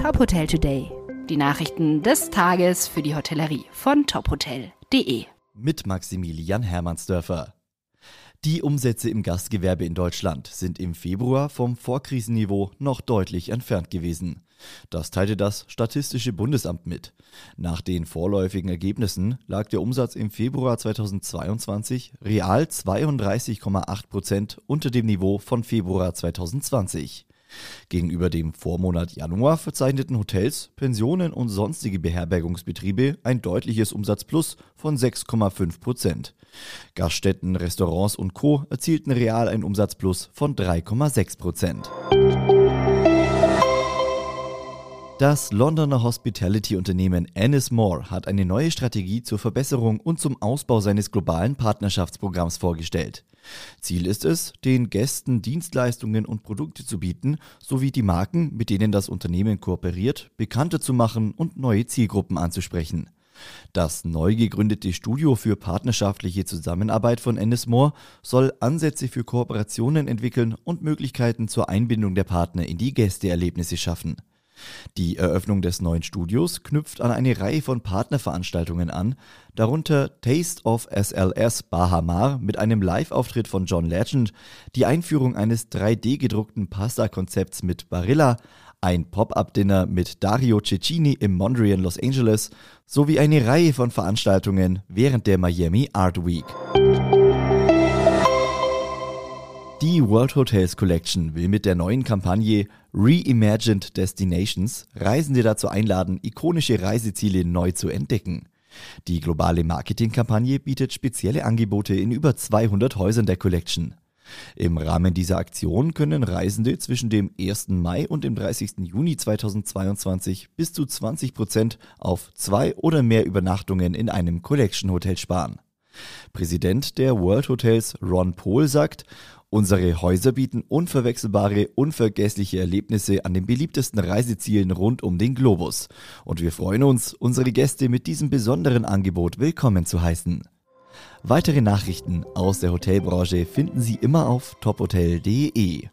Top Hotel Today. Die Nachrichten des Tages für die Hotellerie von tophotel.de. Mit Maximilian Hermannsdörfer. Die Umsätze im Gastgewerbe in Deutschland sind im Februar vom Vorkrisenniveau noch deutlich entfernt gewesen. Das teilte das Statistische Bundesamt mit. Nach den vorläufigen Ergebnissen lag der Umsatz im Februar 2022 real 32,8 Prozent unter dem Niveau von Februar 2020. Gegenüber dem Vormonat Januar verzeichneten Hotels, Pensionen und sonstige Beherbergungsbetriebe ein deutliches Umsatzplus von 6,5 Prozent. Gaststätten, Restaurants und Co. erzielten real ein Umsatzplus von 3,6 Prozent. Das Londoner Hospitality-Unternehmen Ennismore hat eine neue Strategie zur Verbesserung und zum Ausbau seines globalen Partnerschaftsprogramms vorgestellt. Ziel ist es, den Gästen Dienstleistungen und Produkte zu bieten, sowie die Marken, mit denen das Unternehmen kooperiert, bekannter zu machen und neue Zielgruppen anzusprechen. Das neu gegründete Studio für partnerschaftliche Zusammenarbeit von Ennismore soll Ansätze für Kooperationen entwickeln und Möglichkeiten zur Einbindung der Partner in die Gästeerlebnisse schaffen. Die Eröffnung des neuen Studios knüpft an eine Reihe von Partnerveranstaltungen an, darunter Taste of SLS Bahamar mit einem Live-Auftritt von John Legend, die Einführung eines 3D-gedruckten Pasta-Konzepts mit Barilla, ein Pop-up-Dinner mit Dario Cecchini im Mondrian Los Angeles sowie eine Reihe von Veranstaltungen während der Miami Art Week. Die World Hotels Collection will mit der neuen Kampagne Reimagined Destinations Reisende dazu einladen, ikonische Reiseziele neu zu entdecken. Die globale Marketingkampagne bietet spezielle Angebote in über 200 Häusern der Collection. Im Rahmen dieser Aktion können Reisende zwischen dem 1. Mai und dem 30. Juni 2022 bis zu 20 Prozent auf zwei oder mehr Übernachtungen in einem Collection Hotel sparen. Präsident der World Hotels Ron Pohl sagt, Unsere Häuser bieten unverwechselbare, unvergessliche Erlebnisse an den beliebtesten Reisezielen rund um den Globus. Und wir freuen uns, unsere Gäste mit diesem besonderen Angebot willkommen zu heißen. Weitere Nachrichten aus der Hotelbranche finden Sie immer auf tophotel.de.